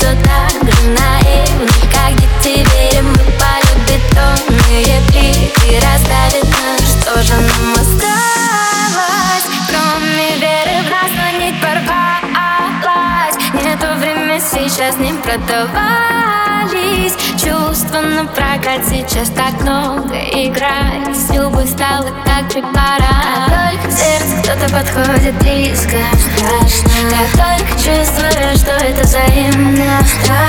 все так же наивно Как дети верим мы полюбетонные плиты Раздавит нас, что же нам осталось Кроме веры в нас, но нить порвалась Нету времени сейчас не продавать продавались Чувства на прокат сейчас так много играет С любой стало так препарат. Как только сердце кто-то подходит близко. Страшно. Как только чувствуешь, что это взаимно. Страшно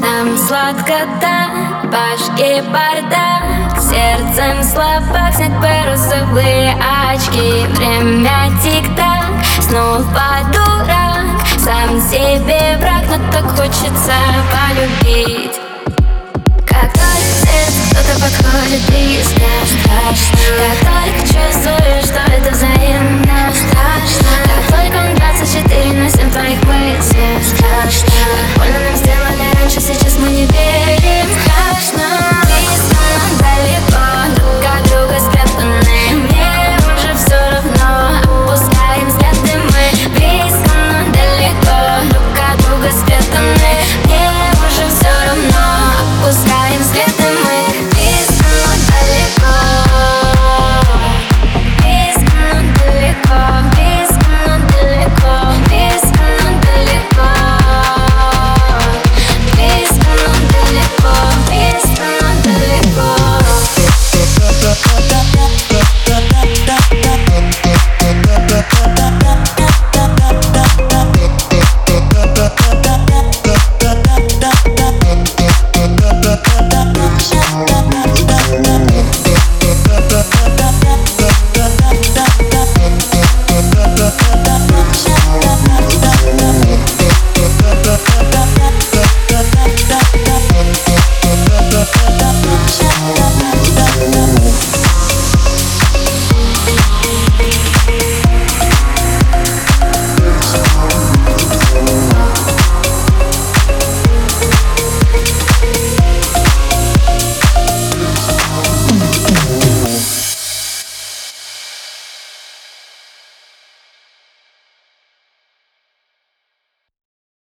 Нам сладко так, башки бардак Сердцем слабак, снять розовые очки. Время тик-так, снова дурак сам себе враг, но так хочется полюбить. Как только здесь кто-то подходит и знаешь страшно. Как только чувствуешь, что это взаимно страшно? Как только он 24 на 7 твоих мыслей страшно. Как больно нам сделали раньше, сейчас мы не верим.